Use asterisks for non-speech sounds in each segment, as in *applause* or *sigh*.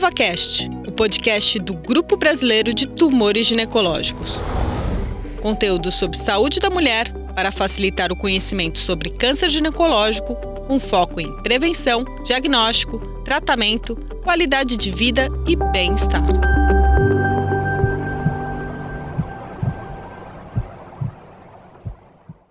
EvaCast, o podcast do Grupo Brasileiro de Tumores Ginecológicos. Conteúdo sobre saúde da mulher para facilitar o conhecimento sobre câncer ginecológico, com foco em prevenção, diagnóstico, tratamento, qualidade de vida e bem-estar.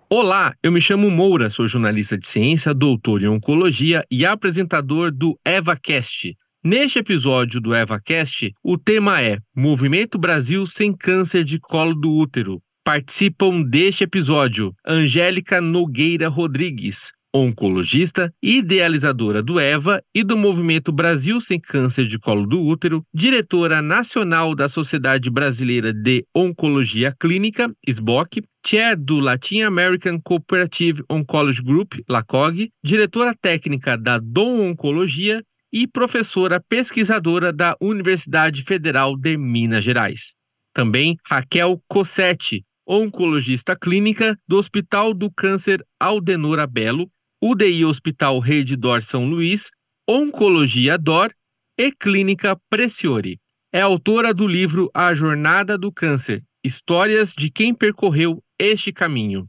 Olá, eu me chamo Moura, sou jornalista de ciência, doutor em oncologia e apresentador do EvaCast, Neste episódio do EvaCast, o tema é Movimento Brasil sem câncer de colo do útero. Participam deste episódio Angélica Nogueira Rodrigues, oncologista idealizadora do EVA e do Movimento Brasil Sem Câncer de Colo do Útero, diretora nacional da Sociedade Brasileira de Oncologia Clínica, SBOC, chair do Latin American Cooperative Oncology Group, LACOG, diretora técnica da Dom Oncologia e professora pesquisadora da Universidade Federal de Minas Gerais. Também Raquel Cossetti, oncologista clínica do Hospital do Câncer Aldenora Belo, UDI Hospital Rede Dor São Luís, Oncologia Dor e Clínica Preciore. É autora do livro A Jornada do Câncer: Histórias de quem percorreu este caminho.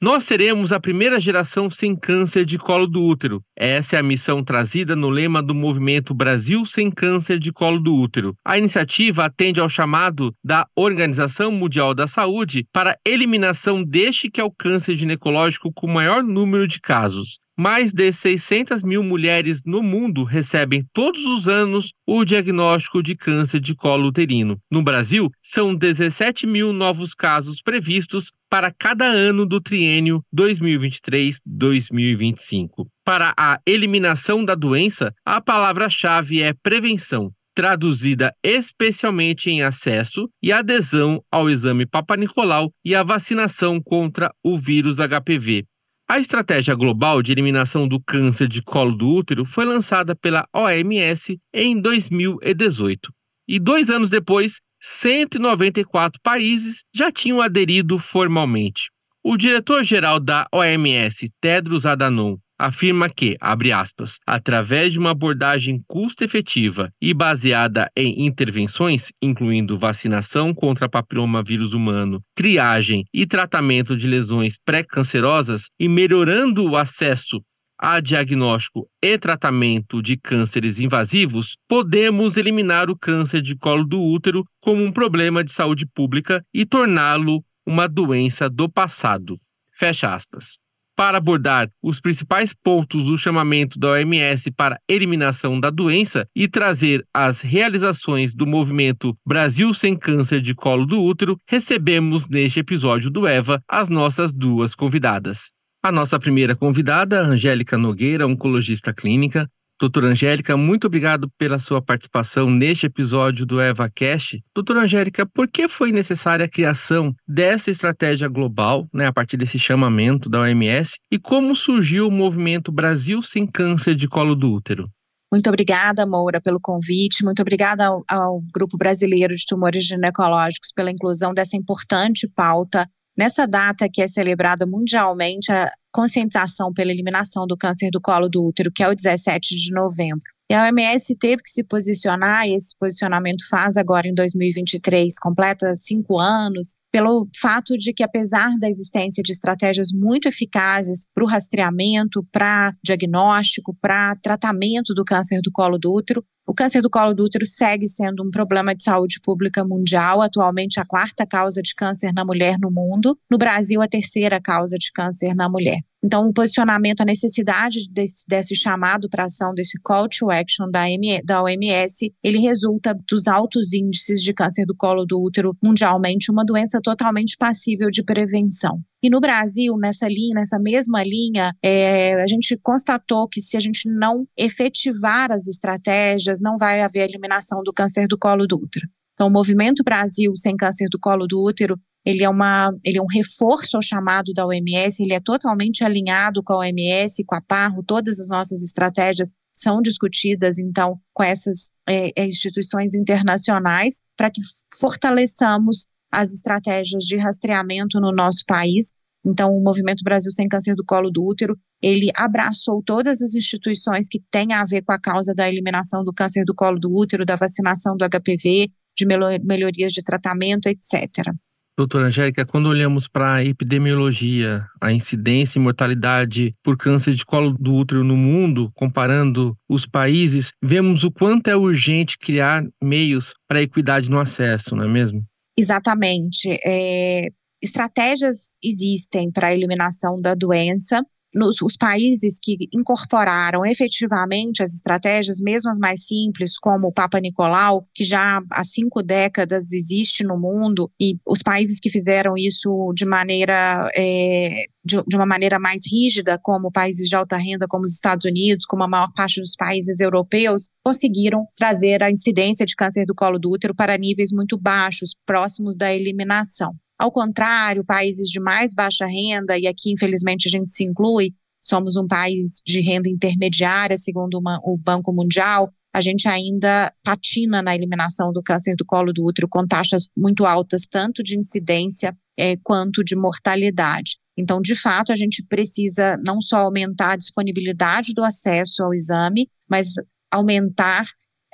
Nós seremos a primeira geração sem câncer de colo do útero. Essa é a missão trazida no lema do movimento Brasil Sem Câncer de Colo do Útero. A iniciativa atende ao chamado da Organização Mundial da Saúde para eliminação deste que é o câncer ginecológico com maior número de casos. Mais de 600 mil mulheres no mundo recebem todos os anos o diagnóstico de câncer de colo uterino. No Brasil, são 17 mil novos casos previstos para cada ano do triênio 2023-2025. Para a eliminação da doença, a palavra-chave é prevenção, traduzida especialmente em acesso e adesão ao exame Papa Nicolau e a vacinação contra o vírus HPV. A estratégia global de eliminação do câncer de colo do útero foi lançada pela OMS em 2018. E dois anos depois, 194 países já tinham aderido formalmente. O diretor-geral da OMS, Tedros Adhanom, afirma que, abre aspas, através de uma abordagem custo-efetiva e baseada em intervenções, incluindo vacinação contra papilomavírus humano, triagem e tratamento de lesões pré-cancerosas e melhorando o acesso a diagnóstico e tratamento de cânceres invasivos, podemos eliminar o câncer de colo do útero como um problema de saúde pública e torná-lo uma doença do passado. Fecha aspas para abordar os principais pontos do chamamento da OMS para eliminação da doença e trazer as realizações do movimento Brasil Sem Câncer de Colo do Útero, recebemos neste episódio do EVA as nossas duas convidadas. A nossa primeira convidada, Angélica Nogueira, oncologista clínica, Doutora Angélica, muito obrigado pela sua participação neste episódio do EvaCast. Doutora Angélica, por que foi necessária a criação dessa estratégia global, né, a partir desse chamamento da OMS, e como surgiu o movimento Brasil Sem Câncer de Colo do Útero? Muito obrigada, Moura, pelo convite. Muito obrigada ao, ao Grupo Brasileiro de Tumores Ginecológicos pela inclusão dessa importante pauta Nessa data que é celebrada mundialmente a conscientização pela eliminação do câncer do colo do útero, que é o 17 de novembro. E a OMS teve que se posicionar, e esse posicionamento faz agora em 2023, completa cinco anos, pelo fato de que, apesar da existência de estratégias muito eficazes para o rastreamento, para diagnóstico, para tratamento do câncer do colo do útero, o câncer do colo do útero segue sendo um problema de saúde pública mundial, atualmente a quarta causa de câncer na mulher no mundo, no Brasil, a terceira causa de câncer na mulher. Então, o posicionamento, a necessidade desse, desse chamado para ação, desse call to action da, M, da OMS, ele resulta dos altos índices de câncer do colo do útero mundialmente, uma doença totalmente passível de prevenção. E no Brasil, nessa linha, nessa mesma linha, é, a gente constatou que se a gente não efetivar as estratégias, não vai haver eliminação do câncer do colo do útero. Então, o Movimento Brasil Sem Câncer do Colo do Útero, ele é, uma, ele é um reforço ao chamado da OMS, ele é totalmente alinhado com a OMS, com a PARRO, todas as nossas estratégias são discutidas, então, com essas é, é instituições internacionais, para que fortaleçamos as estratégias de rastreamento no nosso país. Então, o Movimento Brasil Sem Câncer do Colo do Útero, ele abraçou todas as instituições que têm a ver com a causa da eliminação do câncer do colo do útero, da vacinação do HPV, de melhorias de tratamento, etc. Doutora Angélica, quando olhamos para a epidemiologia, a incidência e mortalidade por câncer de colo do útero no mundo, comparando os países, vemos o quanto é urgente criar meios para equidade no acesso, não é mesmo? Exatamente. É, estratégias existem para a eliminação da doença, nos, os países que incorporaram efetivamente as estratégias, mesmo as mais simples, como o Papa Nicolau, que já há cinco décadas existe no mundo, e os países que fizeram isso de maneira é, de, de, uma maneira mais rígida, como países de alta renda, como os Estados Unidos, como a maior parte dos países europeus, conseguiram trazer a incidência de câncer do colo do útero para níveis muito baixos, próximos da eliminação. Ao contrário, países de mais baixa renda, e aqui infelizmente a gente se inclui, somos um país de renda intermediária, segundo uma, o Banco Mundial, a gente ainda patina na eliminação do câncer do colo do útero com taxas muito altas, tanto de incidência é, quanto de mortalidade. Então, de fato, a gente precisa não só aumentar a disponibilidade do acesso ao exame, mas aumentar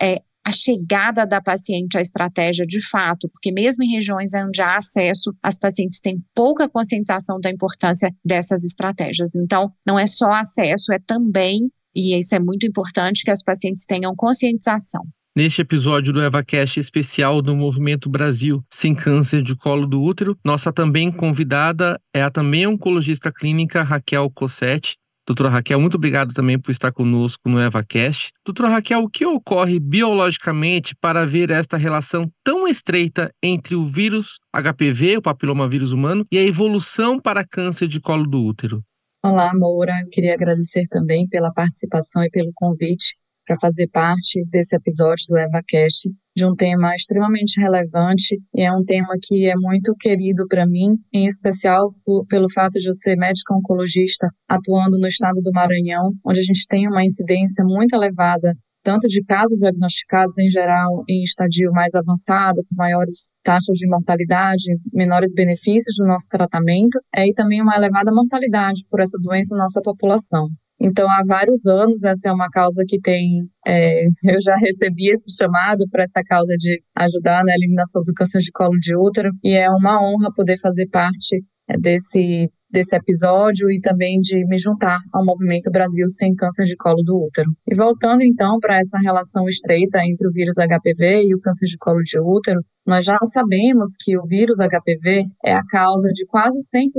é, a chegada da paciente à estratégia de fato, porque mesmo em regiões onde há acesso, as pacientes têm pouca conscientização da importância dessas estratégias. Então, não é só acesso, é também, e isso é muito importante, que as pacientes tenham conscientização. Neste episódio do EvaCast especial do Movimento Brasil Sem Câncer de Colo do Útero, nossa também convidada é a também oncologista clínica Raquel Cossetti, Doutora Raquel, muito obrigado também por estar conosco no EvaCast. Doutora Raquel, o que ocorre biologicamente para ver esta relação tão estreita entre o vírus HPV, o papilomavírus humano, e a evolução para câncer de colo do útero? Olá, Moura. Eu queria agradecer também pela participação e pelo convite para fazer parte desse episódio do EvaCast de um tema extremamente relevante e é um tema que é muito querido para mim, em especial por, pelo fato de eu ser médica oncologista atuando no estado do Maranhão, onde a gente tem uma incidência muito elevada tanto de casos diagnosticados em geral em estadio mais avançado, com maiores taxas de mortalidade, menores benefícios do nosso tratamento, é, e também uma elevada mortalidade por essa doença na nossa população. Então, há vários anos, essa é uma causa que tem. É, *laughs* eu já recebi esse chamado para essa causa de ajudar na eliminação do câncer de colo de útero, e é uma honra poder fazer parte é, desse, desse episódio e também de me juntar ao movimento Brasil Sem Câncer de Colo do Útero. E voltando então para essa relação estreita entre o vírus HPV e o câncer de colo de útero, nós já sabemos que o vírus HPV é a causa de quase 100%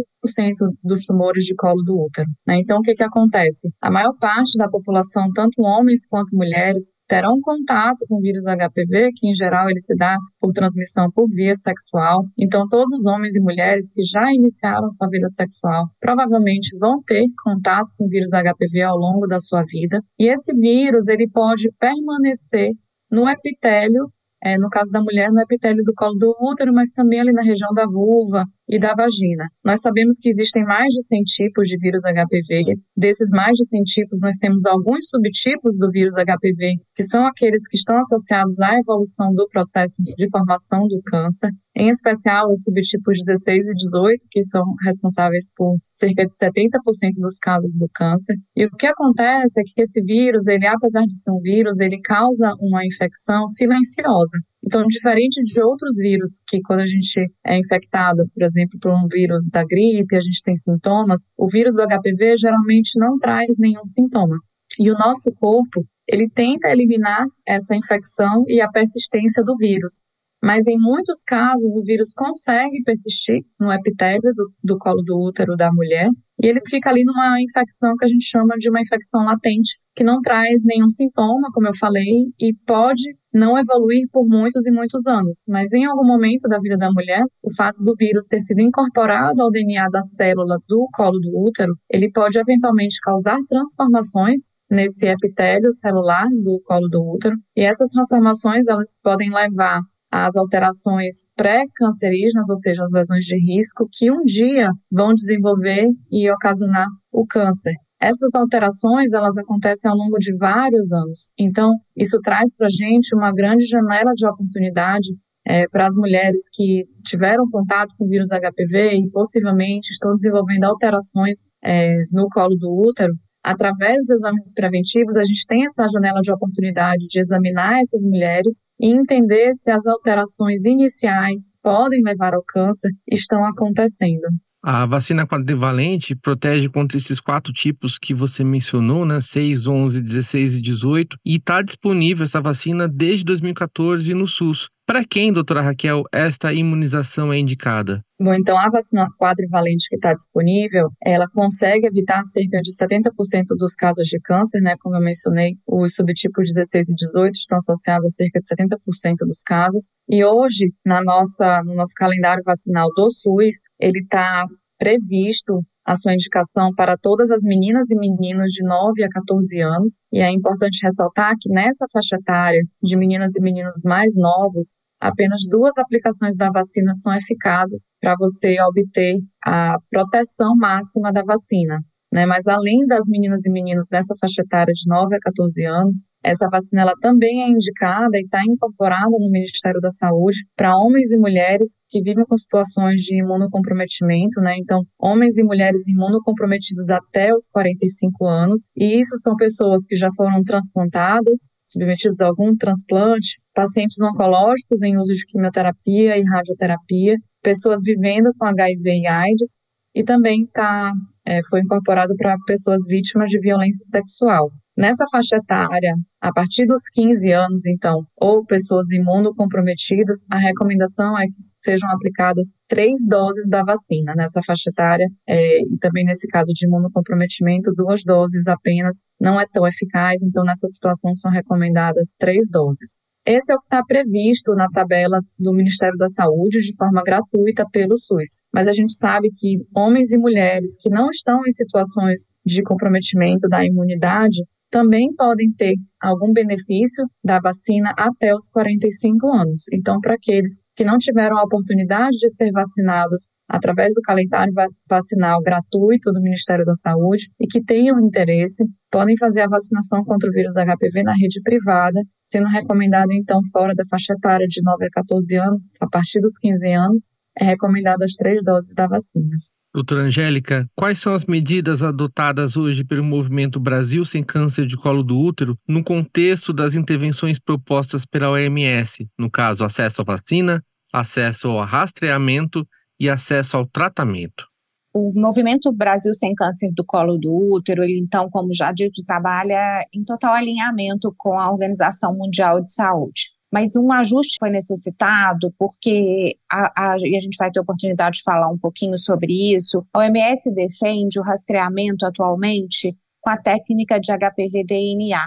dos tumores de colo do útero. Né? Então, o que, que acontece? A maior parte da população, tanto homens quanto mulheres, terão contato com o vírus HPV, que em geral ele se dá por transmissão por via sexual. Então, todos os homens e mulheres que já iniciaram sua vida sexual provavelmente vão ter contato com o vírus HPV ao longo da sua vida. E esse vírus ele pode permanecer no epitélio é, no caso da mulher, no epitélio do colo do útero, mas também ali na região da vulva e da vagina. Nós sabemos que existem mais de 100 tipos de vírus HPV. Desses mais de 100 tipos, nós temos alguns subtipos do vírus HPV, que são aqueles que estão associados à evolução do processo de formação do câncer, em especial os subtipos 16 e 18, que são responsáveis por cerca de 70% dos casos do câncer. E o que acontece é que esse vírus, ele apesar de ser um vírus, ele causa uma infecção silenciosa. Então, diferente de outros vírus, que quando a gente é infectado, por exemplo, por um vírus da gripe, a gente tem sintomas, o vírus do HPV geralmente não traz nenhum sintoma. E o nosso corpo, ele tenta eliminar essa infecção e a persistência do vírus. Mas em muitos casos, o vírus consegue persistir no epitélio do, do colo do útero da mulher e ele fica ali numa infecção que a gente chama de uma infecção latente, que não traz nenhum sintoma, como eu falei, e pode não evoluir por muitos e muitos anos. Mas em algum momento da vida da mulher, o fato do vírus ter sido incorporado ao DNA da célula do colo do útero, ele pode eventualmente causar transformações nesse epitélio celular do colo do útero, e essas transformações elas podem levar as alterações pré-cancerígenas, ou seja, as lesões de risco, que um dia vão desenvolver e ocasionar o câncer. Essas alterações, elas acontecem ao longo de vários anos. Então, isso traz para a gente uma grande janela de oportunidade é, para as mulheres que tiveram contato com o vírus HPV e possivelmente estão desenvolvendo alterações é, no colo do útero, através dos exames preventivos, a gente tem essa janela de oportunidade de examinar essas mulheres e entender se as alterações iniciais podem levar ao câncer estão acontecendo. A vacina quadrivalente protege contra esses quatro tipos que você mencionou, né? 6, 11, 16 e 18, e está disponível essa vacina desde 2014 no SUS. Para quem, doutora Raquel, esta imunização é indicada? Bom, então a vacina quadrivalente que está disponível, ela consegue evitar cerca de 70% dos casos de câncer, né? Como eu mencionei, os subtipos 16 e 18 estão associados a cerca de 70% dos casos. E hoje, na nossa, no nosso calendário vacinal do SUS, ele está previsto a sua indicação para todas as meninas e meninos de 9 a 14 anos. E é importante ressaltar que nessa faixa etária de meninas e meninos mais novos, apenas duas aplicações da vacina são eficazes para você obter a proteção máxima da vacina. Né? Mas além das meninas e meninos nessa faixa etária de 9 a 14 anos, essa vacina ela também é indicada e está incorporada no Ministério da Saúde para homens e mulheres que vivem com situações de imunocomprometimento, né? Então, homens e mulheres imunocomprometidos até os 45 anos, e isso são pessoas que já foram transplantadas, submetidos a algum transplante, pacientes oncológicos em uso de quimioterapia e radioterapia, pessoas vivendo com HIV e AIDS, e também tá, é, foi incorporado para pessoas vítimas de violência sexual. Nessa faixa etária, a partir dos 15 anos, então, ou pessoas imunocomprometidas, a recomendação é que sejam aplicadas três doses da vacina nessa faixa etária, é, e também nesse caso de imunocomprometimento, duas doses apenas não é tão eficaz, então nessa situação são recomendadas três doses. Esse é o que está previsto na tabela do Ministério da Saúde de forma gratuita pelo SUS. Mas a gente sabe que homens e mulheres que não estão em situações de comprometimento da imunidade também podem ter algum benefício da vacina até os 45 anos. Então, para aqueles que não tiveram a oportunidade de ser vacinados através do calendário vacinal gratuito do Ministério da Saúde e que tenham interesse, podem fazer a vacinação contra o vírus HPV na rede privada, sendo recomendado então fora da faixa etária de 9 a 14 anos, a partir dos 15 anos, é recomendado as três doses da vacina. Doutora Angélica, quais são as medidas adotadas hoje pelo movimento Brasil Sem Câncer de Colo do Útero no contexto das intervenções propostas pela OMS, no caso, acesso à vacina, acesso ao rastreamento e acesso ao tratamento? O movimento Brasil Sem Câncer do Colo do Útero, ele então, como já dito, trabalha em total alinhamento com a Organização Mundial de Saúde mas um ajuste foi necessitado porque a, a, e a gente vai ter oportunidade de falar um pouquinho sobre isso. A OMS defende o rastreamento atualmente com a técnica de HPV-DNA.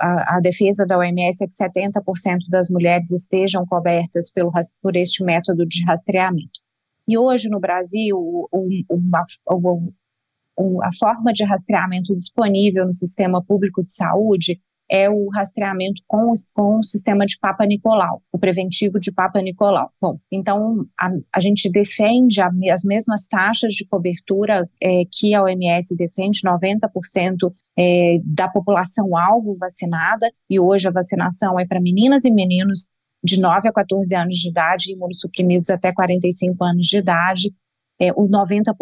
A, a, defesa da OMS é que 70% das mulheres estejam cobertas pelo, por este método de rastreamento. E hoje no Brasil, uma, uma, a forma de rastreamento disponível no sistema público de saúde é o rastreamento com, com o sistema de Papa Nicolau, o preventivo de Papa Nicolau. Bom, então a, a gente defende a, as mesmas taxas de cobertura é, que a OMS defende, 90% é, da população alvo vacinada, e hoje a vacinação é para meninas e meninos de 9 a 14 anos de idade, imunossuprimidos até 45 anos de idade, é, o 90%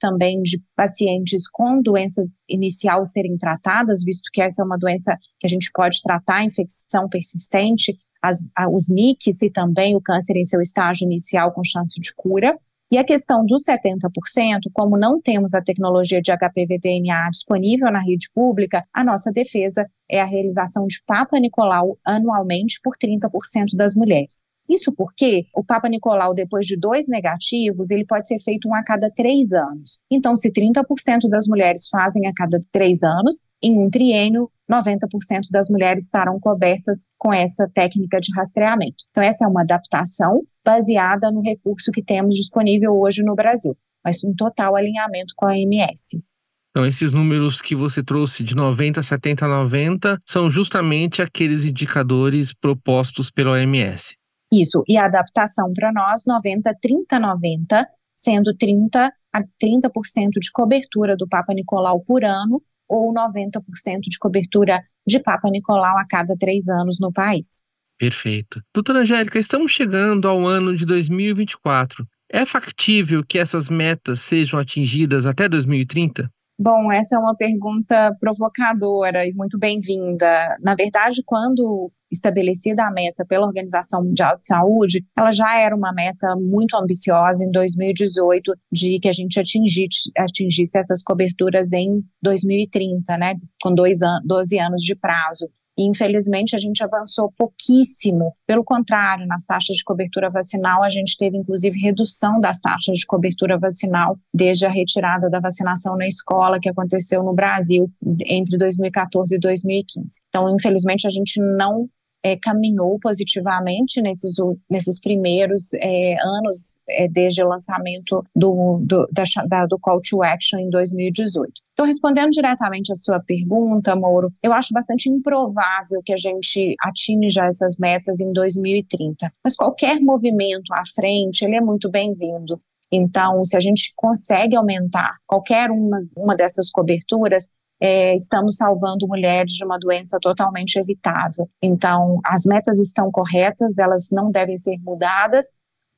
também de pacientes com doença inicial serem tratadas, visto que essa é uma doença que a gente pode tratar, infecção persistente, as, os NICs e também o câncer em seu estágio inicial com chance de cura. E a questão dos 70%, como não temos a tecnologia de HPV-DNA disponível na rede pública, a nossa defesa é a realização de Papa Nicolau anualmente por 30% das mulheres. Isso porque o Papa Nicolau, depois de dois negativos, ele pode ser feito um a cada três anos. Então, se 30% das mulheres fazem a cada três anos, em um triênio, 90% das mulheres estarão cobertas com essa técnica de rastreamento. Então, essa é uma adaptação baseada no recurso que temos disponível hoje no Brasil, mas em total alinhamento com a OMS. Então, esses números que você trouxe de 90, 70, 90 são justamente aqueles indicadores propostos pela OMS. Isso, e a adaptação para nós, 90, 30, 90, sendo 30 a 30% de cobertura do Papa Nicolau por ano ou 90% de cobertura de Papa Nicolau a cada três anos no país. Perfeito. Doutora Angélica, estamos chegando ao ano de 2024. É factível que essas metas sejam atingidas até 2030? Bom, essa é uma pergunta provocadora e muito bem-vinda. Na verdade, quando estabelecida a meta pela Organização Mundial de Saúde, ela já era uma meta muito ambiciosa em 2018 de que a gente atingisse, atingisse essas coberturas em 2030, né, com dois an 12 anos de prazo. E, infelizmente, a gente avançou pouquíssimo. Pelo contrário, nas taxas de cobertura vacinal, a gente teve, inclusive, redução das taxas de cobertura vacinal desde a retirada da vacinação na escola, que aconteceu no Brasil entre 2014 e 2015. Então, infelizmente, a gente não é, caminhou positivamente nesses, nesses primeiros é, anos é, desde o lançamento do, do, da, da, do Call to Action em 2018. Então, respondendo diretamente a sua pergunta, Moro, eu acho bastante improvável que a gente atinja essas metas em 2030. Mas qualquer movimento à frente, ele é muito bem-vindo. Então, se a gente consegue aumentar qualquer uma, uma dessas coberturas, é, estamos salvando mulheres de uma doença totalmente evitável. Então, as metas estão corretas, elas não devem ser mudadas,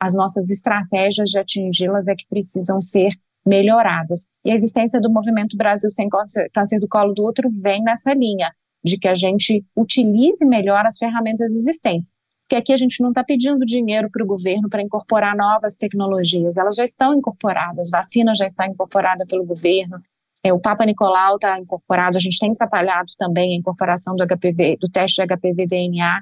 as nossas estratégias de atingi-las é que precisam ser melhoradas. E a existência do Movimento Brasil Sem Câncer do Colo do Útero vem nessa linha, de que a gente utilize melhor as ferramentas existentes. Porque aqui a gente não está pedindo dinheiro para o governo para incorporar novas tecnologias, elas já estão incorporadas, vacina já está incorporada pelo governo, é, o Papa Nicolau está incorporado, a gente tem trabalhado também a incorporação do HPV, do teste de HPV DNA,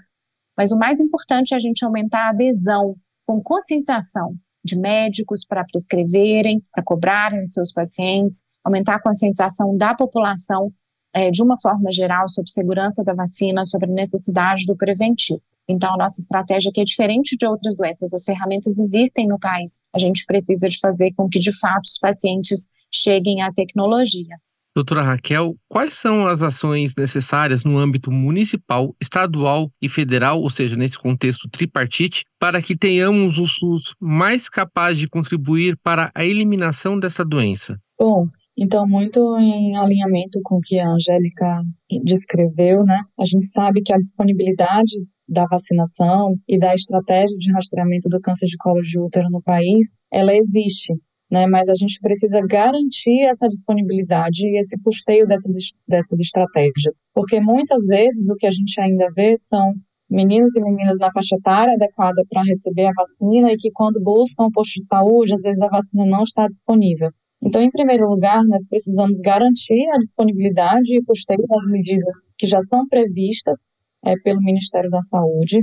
mas o mais importante é a gente aumentar a adesão com conscientização de médicos para prescreverem, para cobrarem seus pacientes, aumentar a conscientização da população é, de uma forma geral sobre segurança da vacina, sobre necessidade do preventivo. Então, a nossa estratégia aqui é diferente de outras doenças. As ferramentas existem no país. A gente precisa de fazer com que, de fato, os pacientes cheguem à tecnologia. Doutora Raquel, quais são as ações necessárias no âmbito municipal, estadual e federal, ou seja, nesse contexto tripartite, para que tenhamos o SUS mais capaz de contribuir para a eliminação dessa doença? Bom, então, muito em alinhamento com o que a Angélica descreveu, né? A gente sabe que a disponibilidade da vacinação e da estratégia de rastreamento do câncer de colo de útero no país, ela existe né? Mas a gente precisa garantir essa disponibilidade e esse custeio dessas, dessas estratégias, porque muitas vezes o que a gente ainda vê são meninos e meninas na faixa etária adequada para receber a vacina e que quando buscam o posto de saúde, às vezes a vacina não está disponível. Então, em primeiro lugar, nós precisamos garantir a disponibilidade e custeio das medidas que já são previstas é, pelo Ministério da Saúde.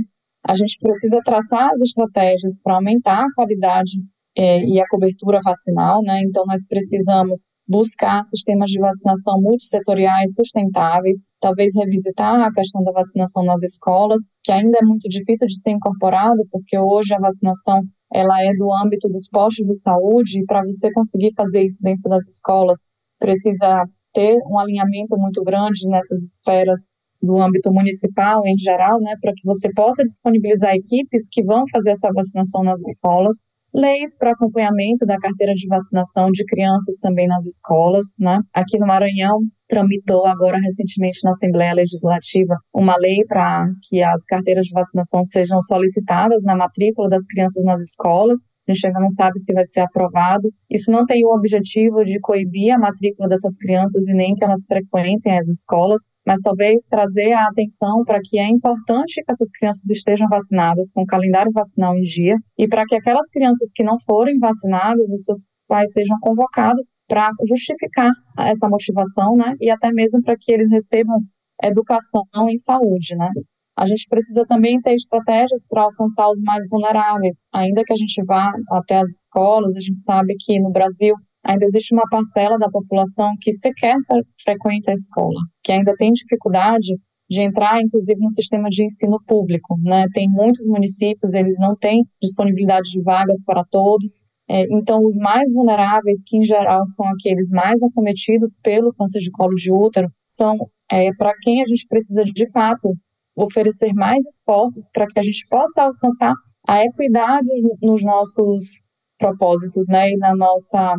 A gente precisa traçar as estratégias para aumentar a qualidade é, e a cobertura vacinal, né? Então, nós precisamos buscar sistemas de vacinação multissetoriais sustentáveis, talvez revisitar a questão da vacinação nas escolas, que ainda é muito difícil de ser incorporado, porque hoje a vacinação ela é do âmbito dos postos de saúde, e para você conseguir fazer isso dentro das escolas, precisa ter um alinhamento muito grande nessas esferas do âmbito municipal em geral, né, para que você possa disponibilizar equipes que vão fazer essa vacinação nas escolas leis para acompanhamento da carteira de vacinação de crianças também nas escolas, né? Aqui no Maranhão, tramitou agora recentemente na Assembleia Legislativa uma lei para que as carteiras de vacinação sejam solicitadas na matrícula das crianças nas escolas. A gente ainda não sabe se vai ser aprovado. Isso não tem o objetivo de coibir a matrícula dessas crianças e nem que elas frequentem as escolas, mas talvez trazer a atenção para que é importante que essas crianças estejam vacinadas com o calendário vacinal em dia e para que aquelas crianças que não forem vacinadas, os seus pais sejam convocados para justificar essa motivação, né? E até mesmo para que eles recebam educação em saúde, né? A gente precisa também ter estratégias para alcançar os mais vulneráveis. Ainda que a gente vá até as escolas, a gente sabe que no Brasil ainda existe uma parcela da população que sequer frequenta a escola, que ainda tem dificuldade de entrar, inclusive, no sistema de ensino público. Né? Tem muitos municípios, eles não têm disponibilidade de vagas para todos, é, então, os mais vulneráveis, que em geral são aqueles mais acometidos pelo câncer de colo de útero, são é, para quem a gente precisa de, fato oferecer mais esforços para que a gente possa alcançar a equidade nos nossos propósitos, né, e na nossa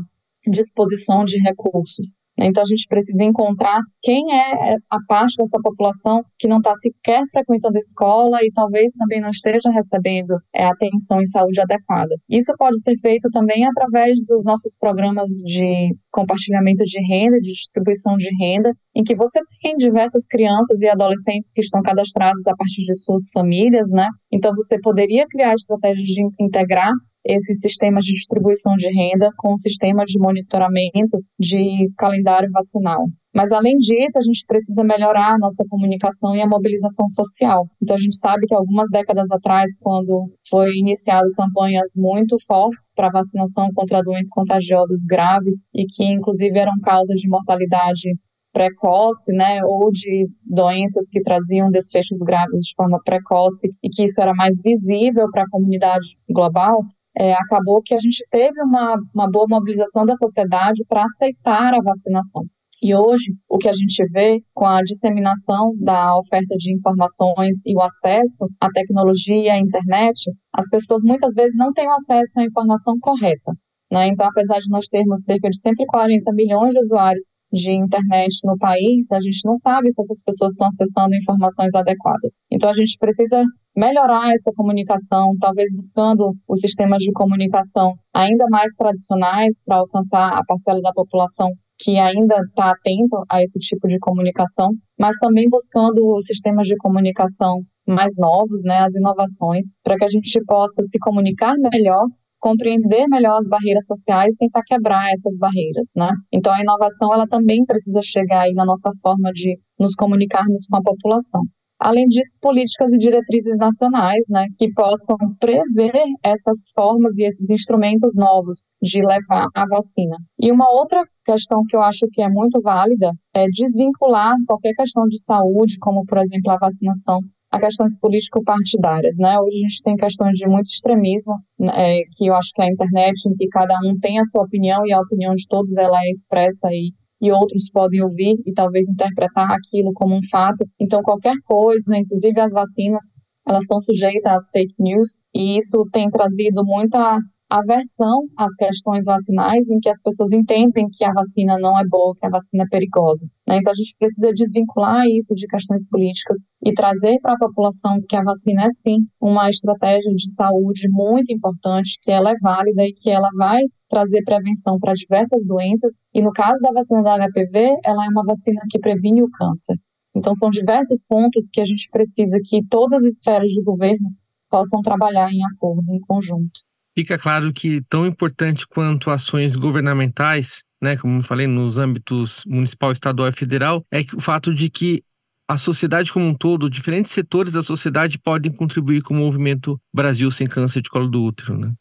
disposição de recursos. Então a gente precisa encontrar quem é a parte dessa população que não está sequer frequentando a escola e talvez também não esteja recebendo é, atenção em saúde adequada. Isso pode ser feito também através dos nossos programas de compartilhamento de renda, de distribuição de renda, em que você tem diversas crianças e adolescentes que estão cadastrados a partir de suas famílias, né? Então você poderia criar estratégias de integrar esses sistemas de distribuição de renda com o sistema de monitoramento de calendário vacinal. Mas, além disso, a gente precisa melhorar a nossa comunicação e a mobilização social. Então, a gente sabe que algumas décadas atrás, quando foi iniciado campanhas muito fortes para vacinação contra doenças contagiosas graves e que, inclusive, eram causa de mortalidade precoce, né, ou de doenças que traziam desfechos graves de forma precoce e que isso era mais visível para a comunidade global, é, acabou que a gente teve uma, uma boa mobilização da sociedade para aceitar a vacinação. E hoje, o que a gente vê com a disseminação da oferta de informações e o acesso à tecnologia à internet, as pessoas muitas vezes não têm acesso à informação correta. Né? Então, apesar de nós termos cerca de 140 milhões de usuários de internet no país, a gente não sabe se essas pessoas estão acessando informações adequadas. Então, a gente precisa melhorar essa comunicação, talvez buscando os sistemas de comunicação ainda mais tradicionais para alcançar a parcela da população que ainda está atento a esse tipo de comunicação, mas também buscando sistemas de comunicação mais novos, né, as inovações, para que a gente possa se comunicar melhor compreender melhor as barreiras sociais e tentar quebrar essas barreiras, né? Então a inovação ela também precisa chegar aí na nossa forma de nos comunicarmos com a população. Além disso, políticas e diretrizes nacionais, né, que possam prever essas formas e esses instrumentos novos de levar a vacina. E uma outra questão que eu acho que é muito válida é desvincular qualquer questão de saúde, como por exemplo a vacinação, a questões político-partidárias, né? Hoje a gente tem questões de muito extremismo, né, é, que eu acho que a internet, em que cada um tem a sua opinião e a opinião de todos ela é expressa aí e outros podem ouvir e talvez interpretar aquilo como um fato. Então, qualquer coisa, inclusive as vacinas, elas estão sujeitas às fake news e isso tem trazido muita aversão às questões vacinais, em que as pessoas entendem que a vacina não é boa, que a vacina é perigosa. Né? Então, a gente precisa desvincular isso de questões políticas e trazer para a população que a vacina é, sim, uma estratégia de saúde muito importante, que ela é válida e que ela vai trazer prevenção para diversas doenças. E no caso da vacina da HPV, ela é uma vacina que previne o câncer. Então, são diversos pontos que a gente precisa que todas as esferas de governo possam trabalhar em acordo, em conjunto. Fica claro que tão importante quanto ações governamentais, né, como eu falei, nos âmbitos municipal, estadual e federal, é o fato de que a sociedade como um todo, diferentes setores da sociedade podem contribuir com o movimento Brasil sem câncer de colo do útero, né?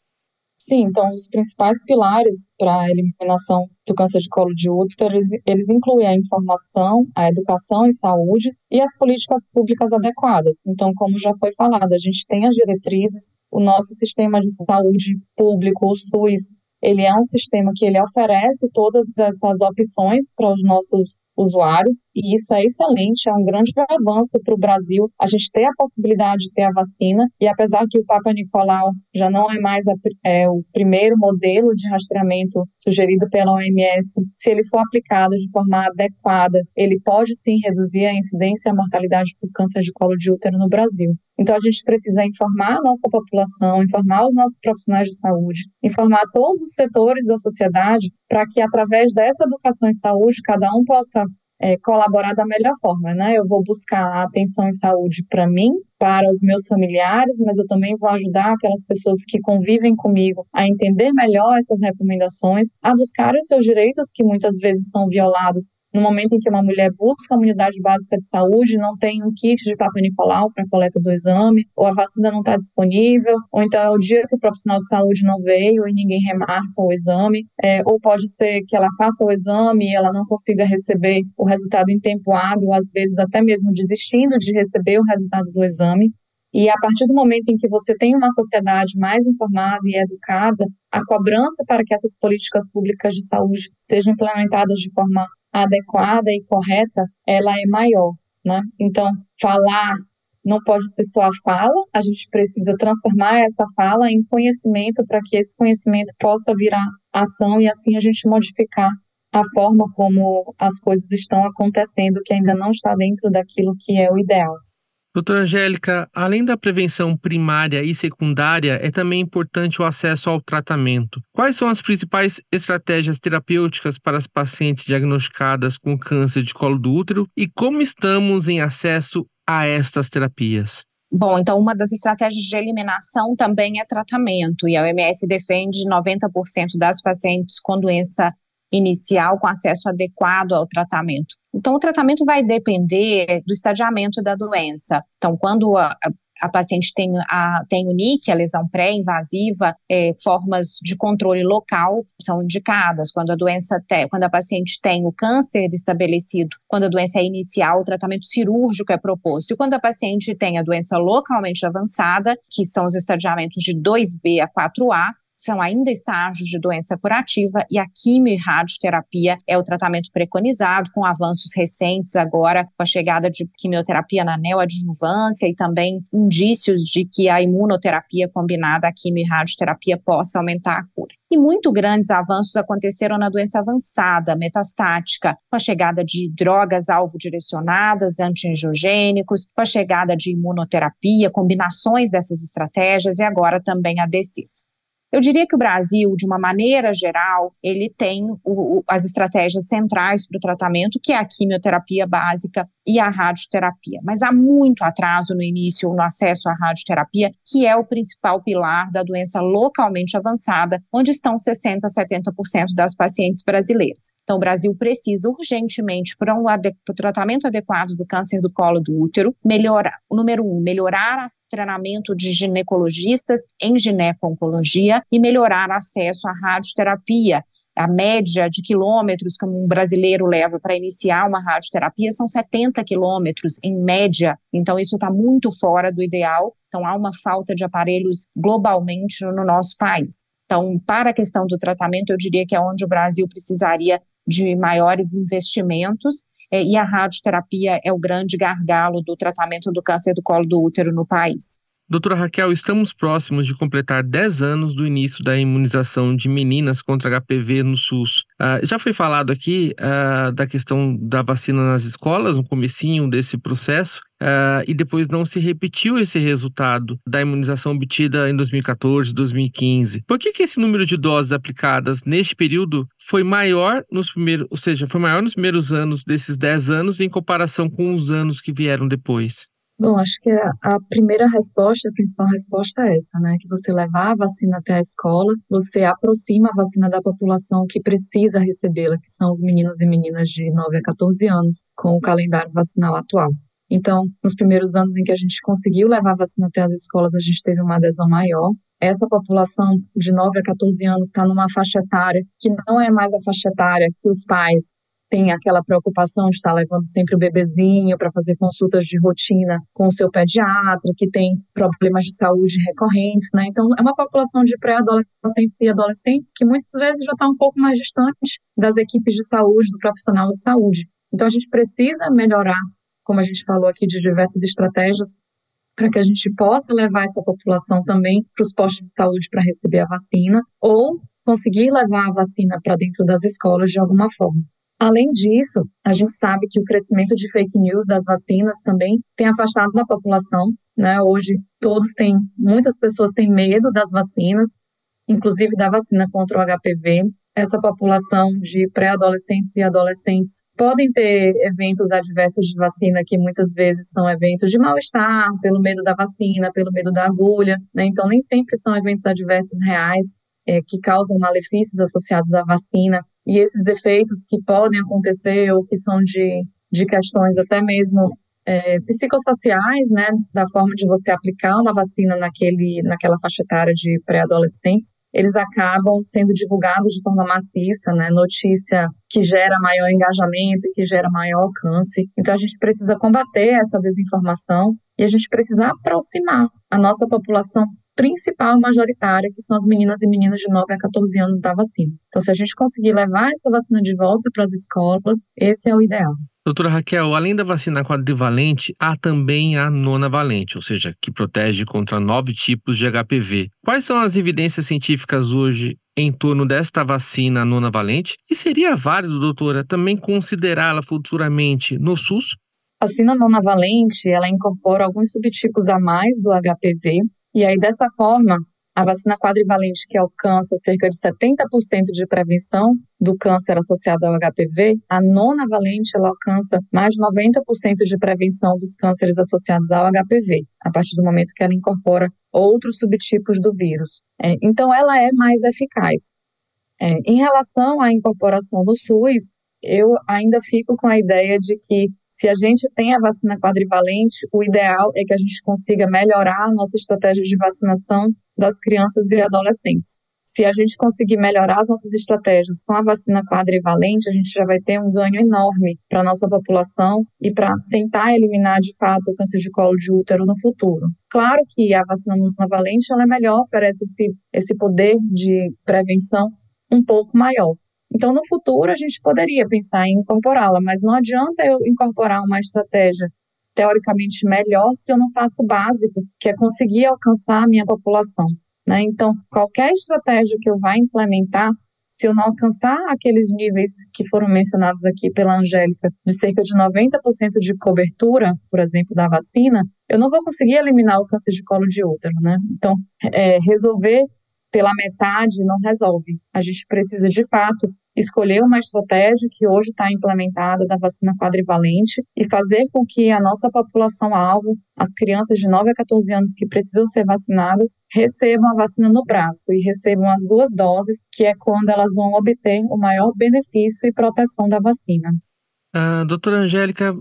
Sim, então os principais pilares para a eliminação do câncer de colo de útero, eles, eles incluem a informação, a educação e saúde e as políticas públicas adequadas. Então, como já foi falado, a gente tem as diretrizes, o nosso sistema de saúde público, o SUS, ele é um sistema que ele oferece todas essas opções para os nossos usuários, e isso é excelente, é um grande avanço para o Brasil a gente ter a possibilidade de ter a vacina, e apesar que o Papa Nicolau já não é mais a, é, o primeiro modelo de rastreamento sugerido pela OMS, se ele for aplicado de forma adequada, ele pode sim reduzir a incidência e a mortalidade por câncer de colo de útero no Brasil. Então, a gente precisa informar a nossa população, informar os nossos profissionais de saúde, informar todos os setores da sociedade, para que, através dessa educação em saúde, cada um possa é, colaborar da melhor forma, né? Eu vou buscar atenção em saúde para mim, para os meus familiares, mas eu também vou ajudar aquelas pessoas que convivem comigo a entender melhor essas recomendações, a buscar os seus direitos que muitas vezes são violados no momento em que uma mulher busca a unidade básica de saúde, não tem um kit de Papa Nicolau para coleta do exame, ou a vacina não está disponível, ou então é o dia que o profissional de saúde não veio e ninguém remarca o exame, é, ou pode ser que ela faça o exame e ela não consiga receber o resultado em tempo hábil, às vezes até mesmo desistindo de receber o resultado do exame. E a partir do momento em que você tem uma sociedade mais informada e educada, a cobrança para que essas políticas públicas de saúde sejam implementadas de forma adequada e correta, ela é maior, né? Então, falar não pode ser só a fala, a gente precisa transformar essa fala em conhecimento para que esse conhecimento possa virar ação e assim a gente modificar a forma como as coisas estão acontecendo, que ainda não está dentro daquilo que é o ideal. Doutora Angélica, além da prevenção primária e secundária, é também importante o acesso ao tratamento. Quais são as principais estratégias terapêuticas para as pacientes diagnosticadas com câncer de colo do útero e como estamos em acesso a estas terapias? Bom, então uma das estratégias de eliminação também é tratamento, e a OMS defende 90% das pacientes com doença inicial com acesso adequado ao tratamento. Então, o tratamento vai depender do estadiamento da doença. Então, quando a, a paciente tem, a, tem o NIC, a lesão pré-invasiva, é, formas de controle local são indicadas. Quando a doença te, quando a paciente tem o câncer estabelecido, quando a doença é inicial, o tratamento cirúrgico é proposto. E quando a paciente tem a doença localmente avançada, que são os estadiamentos de 2B a 4A, são ainda estágios de doença curativa e a quimio e radioterapia é o tratamento preconizado, com avanços recentes agora, com a chegada de quimioterapia na neoadjuvância e também indícios de que a imunoterapia combinada à quimio e radioterapia possa aumentar a cura. E muito grandes avanços aconteceram na doença avançada, metastática, com a chegada de drogas alvo direcionadas, antiangiogênicos, com a chegada de imunoterapia, combinações dessas estratégias e agora também a DCIS. Eu diria que o Brasil, de uma maneira geral, ele tem o, o, as estratégias centrais para o tratamento, que é a quimioterapia básica e a radioterapia. Mas há muito atraso no início no acesso à radioterapia, que é o principal pilar da doença localmente avançada, onde estão 60% a 70% das pacientes brasileiras. Então, o Brasil precisa urgentemente, para um tratamento adequado do câncer do colo do útero, melhorar, número um, melhorar o treinamento de ginecologistas em gineco-oncologia e melhorar acesso à radioterapia. A média de quilômetros que um brasileiro leva para iniciar uma radioterapia são 70 quilômetros, em média. Então, isso está muito fora do ideal. Então, há uma falta de aparelhos globalmente no nosso país. Então, para a questão do tratamento, eu diria que é onde o Brasil precisaria de maiores investimentos é, e a radioterapia é o grande gargalo do tratamento do câncer do colo do útero no país. Doutora Raquel, estamos próximos de completar 10 anos do início da imunização de meninas contra HPV no SUS. Uh, já foi falado aqui uh, da questão da vacina nas escolas, no comecinho desse processo, uh, e depois não se repetiu esse resultado da imunização obtida em 2014, 2015. Por que, que esse número de doses aplicadas neste período foi maior nos primeiros, ou seja, foi maior nos primeiros anos desses 10 anos em comparação com os anos que vieram depois? Bom, acho que a, primeira resposta, a principal resposta é essa, né? Que você levar a vacina até a escola, você aproxima a vacina da população que precisa recebê-la, que são os meninos e meninas de 9 a 14 anos, com o calendário vacinal atual. Então, nos primeiros anos em que a gente conseguiu levar a vacina até as escolas, a gente teve uma adesão maior. Essa população de 9 a 14 anos está numa faixa etária que não é mais a faixa etária que os pais tem aquela preocupação de estar levando sempre o bebezinho para fazer consultas de rotina com o seu pediatra, que tem problemas de saúde recorrentes, né? Então, é uma população de pré-adolescentes e adolescentes que muitas vezes já está um pouco mais distante das equipes de saúde, do profissional de saúde. Então, a gente precisa melhorar, como a gente falou aqui, de diversas estratégias para que a gente possa levar essa população também para os postos de saúde para receber a vacina ou conseguir levar a vacina para dentro das escolas de alguma forma. Além disso, a gente sabe que o crescimento de fake news das vacinas também tem afastado da população. Né? Hoje, todos têm, muitas pessoas têm medo das vacinas, inclusive da vacina contra o HPV. Essa população de pré-adolescentes e adolescentes podem ter eventos adversos de vacina que muitas vezes são eventos de mal-estar, pelo medo da vacina, pelo medo da agulha. Né? Então, nem sempre são eventos adversos reais é, que causam malefícios associados à vacina e esses efeitos que podem acontecer ou que são de, de questões até mesmo é, psicossociais, né, da forma de você aplicar uma vacina naquele, naquela faixa etária de pré-adolescentes, eles acabam sendo divulgados de forma maciça, né, notícia que gera maior engajamento que gera maior alcance. Então a gente precisa combater essa desinformação e a gente precisa aproximar a nossa população principal majoritária, que são as meninas e meninos de 9 a 14 anos da vacina. Então, se a gente conseguir levar essa vacina de volta para as escolas, esse é o ideal. Doutora Raquel, além da vacina quadrivalente, há também a nonavalente, ou seja, que protege contra nove tipos de HPV. Quais são as evidências científicas hoje em torno desta vacina nonavalente? E seria válido, doutora, também considerá-la futuramente no SUS? A vacina nonavalente, ela incorpora alguns subtipos a mais do HPV, e aí dessa forma, a vacina quadrivalente, que alcança cerca de 70% de prevenção do câncer associado ao HPV, a nona valente ela alcança mais de 90% de prevenção dos cânceres associados ao HPV, a partir do momento que ela incorpora outros subtipos do vírus. É, então, ela é mais eficaz. É, em relação à incorporação do SUS, eu ainda fico com a ideia de que se a gente tem a vacina quadrivalente, o ideal é que a gente consiga melhorar a nossa estratégia de vacinação das crianças e adolescentes. Se a gente conseguir melhorar as nossas estratégias com a vacina quadrivalente, a gente já vai ter um ganho enorme para a nossa população e para tentar eliminar de fato o câncer de colo de útero no futuro. Claro que a vacina monovalente ela é melhor, oferece esse, esse poder de prevenção um pouco maior. Então, no futuro, a gente poderia pensar em incorporá-la, mas não adianta eu incorporar uma estratégia teoricamente melhor se eu não faço o básico, que é conseguir alcançar a minha população. Né? Então, qualquer estratégia que eu vá implementar, se eu não alcançar aqueles níveis que foram mencionados aqui pela Angélica, de cerca de 90% de cobertura, por exemplo, da vacina, eu não vou conseguir eliminar o câncer de colo de útero. Né? Então, é, resolver pela metade não resolve. A gente precisa, de fato, escolher uma estratégia que hoje está implementada da vacina quadrivalente e fazer com que a nossa população-alvo, as crianças de 9 a 14 anos que precisam ser vacinadas, recebam a vacina no braço e recebam as duas doses, que é quando elas vão obter o maior benefício e proteção da vacina. Uh, doutora Angélica,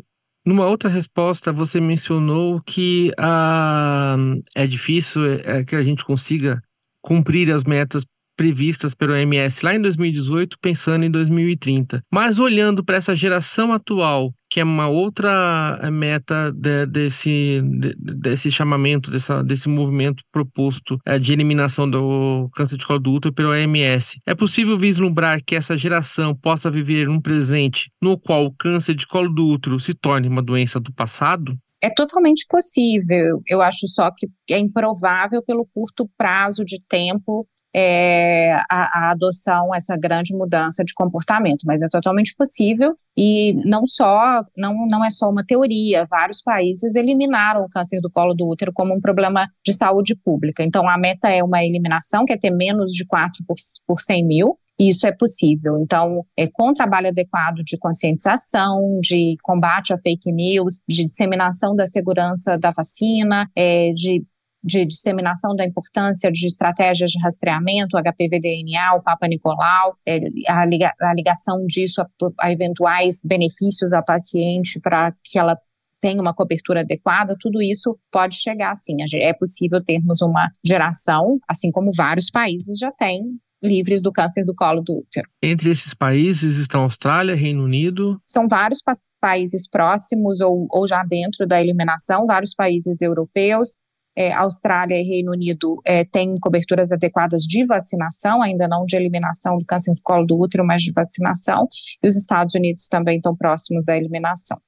numa outra resposta, você mencionou que uh, é difícil é, que a gente consiga cumprir as metas previstas pelo OMS lá em 2018, pensando em 2030. Mas olhando para essa geração atual, que é uma outra eh, meta de, desse, de, desse chamamento, dessa, desse movimento proposto é, de eliminação do câncer de colo do útero pelo OMS. É possível vislumbrar que essa geração possa viver um presente no qual o câncer de colo do útero se torne uma doença do passado? É totalmente possível. Eu acho só que é improvável pelo curto prazo de tempo é, a, a, adoção, essa grande mudança de comportamento, mas é totalmente possível e não só, não, não é só uma teoria, vários países eliminaram o câncer do colo do útero como um problema de saúde pública. Então, a meta é uma eliminação, que é ter menos de 4 por, por 100 mil, e isso é possível. Então, é, com trabalho adequado de conscientização, de combate a fake news, de disseminação da segurança da vacina, é, de de disseminação da importância de estratégias de rastreamento, HPV-DNA, o Papa Nicolau, é, a, liga, a ligação disso a, a eventuais benefícios à paciente para que ela tenha uma cobertura adequada, tudo isso pode chegar sim. É possível termos uma geração, assim como vários países já têm, livres do câncer do colo do útero. Entre esses países estão Austrália, Reino Unido? São vários pa países próximos ou, ou já dentro da eliminação, vários países europeus, é, Austrália e Reino Unido é, têm coberturas adequadas de vacinação, ainda não de eliminação do câncer do colo do útero, mas de vacinação, e os Estados Unidos também estão próximos da eliminação,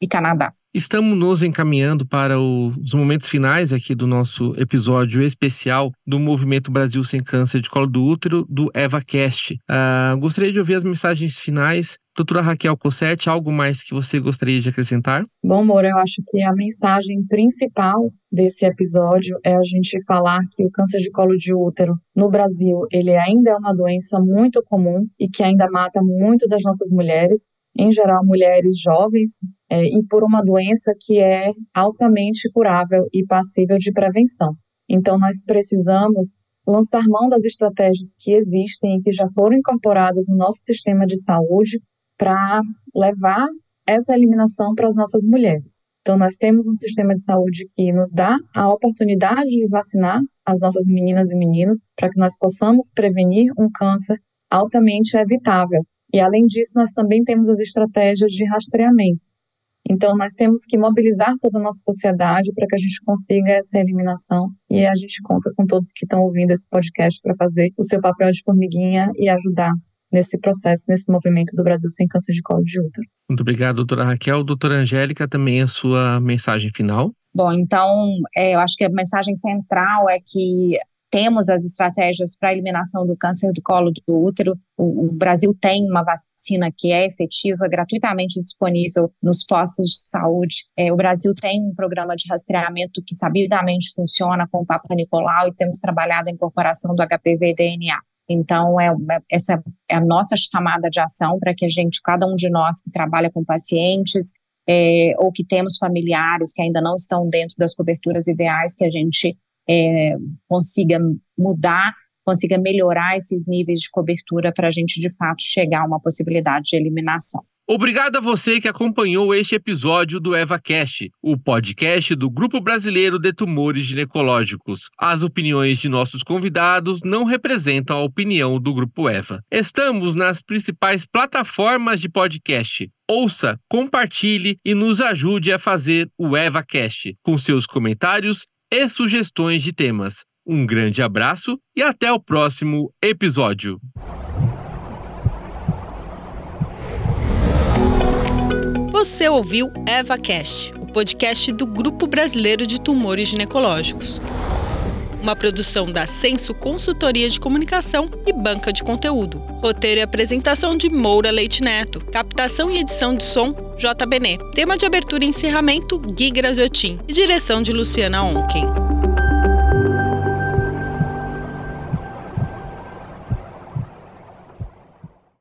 e Canadá. Estamos nos encaminhando para os momentos finais aqui do nosso episódio especial do Movimento Brasil Sem Câncer de Colo do Útero, do EvaCast. Uh, gostaria de ouvir as mensagens finais. Doutora Raquel Cossetti, algo mais que você gostaria de acrescentar? Bom, amor, eu acho que a mensagem principal desse episódio é a gente falar que o câncer de colo de útero no Brasil, ele ainda é uma doença muito comum e que ainda mata muito das nossas mulheres em geral mulheres jovens, é, e por uma doença que é altamente curável e passível de prevenção. Então, nós precisamos lançar mão das estratégias que existem e que já foram incorporadas no nosso sistema de saúde para levar essa eliminação para as nossas mulheres. Então, nós temos um sistema de saúde que nos dá a oportunidade de vacinar as nossas meninas e meninos para que nós possamos prevenir um câncer altamente evitável e além disso, nós também temos as estratégias de rastreamento. Então, nós temos que mobilizar toda a nossa sociedade para que a gente consiga essa eliminação e a gente conta com todos que estão ouvindo esse podcast para fazer o seu papel de formiguinha e ajudar nesse processo, nesse movimento do Brasil sem câncer de colo de útero. Muito obrigado, doutora Raquel. Doutora Angélica, também a sua mensagem final. Bom, então, é, eu acho que a mensagem central é que temos as estratégias para eliminação do câncer do colo do útero. O, o, Brasil tem uma vacina que é efetiva, gratuitamente disponível nos postos de saúde. É, o Brasil tem um programa de rastreamento que sabidamente funciona com o Papa Nicolau e temos trabalhado a incorporação do HPV DNA. Então, é, é, essa é a nossa chamada de ação para que a gente, cada um de nós que trabalha com pacientes, é, ou que temos familiares que ainda não estão dentro das coberturas ideais, que a gente é, consiga mudar, consiga melhorar esses níveis de cobertura para a gente, de fato, chegar a uma possibilidade de eliminação. Obrigado a você que acompanhou este episódio do EvaCast, o podcast do Grupo Brasileiro de Tumores Ginecológicos. As opiniões de nossos convidados não representam a opinião do Grupo Eva. Estamos nas principais plataformas de podcast. Ouça, compartilhe e nos ajude a fazer o EvaCast com seus comentários e sugestões de temas. Um grande abraço e até o próximo episódio. Você ouviu EvaCast, o podcast do Grupo Brasileiro de Tumores Ginecológicos. Uma produção da Censo Consultoria de Comunicação e Banca de Conteúdo. Roteiro e apresentação de Moura Leite Neto. Captação e edição de som, JBN. Tema de abertura e encerramento, Gui Graziotin. E direção de Luciana Onken.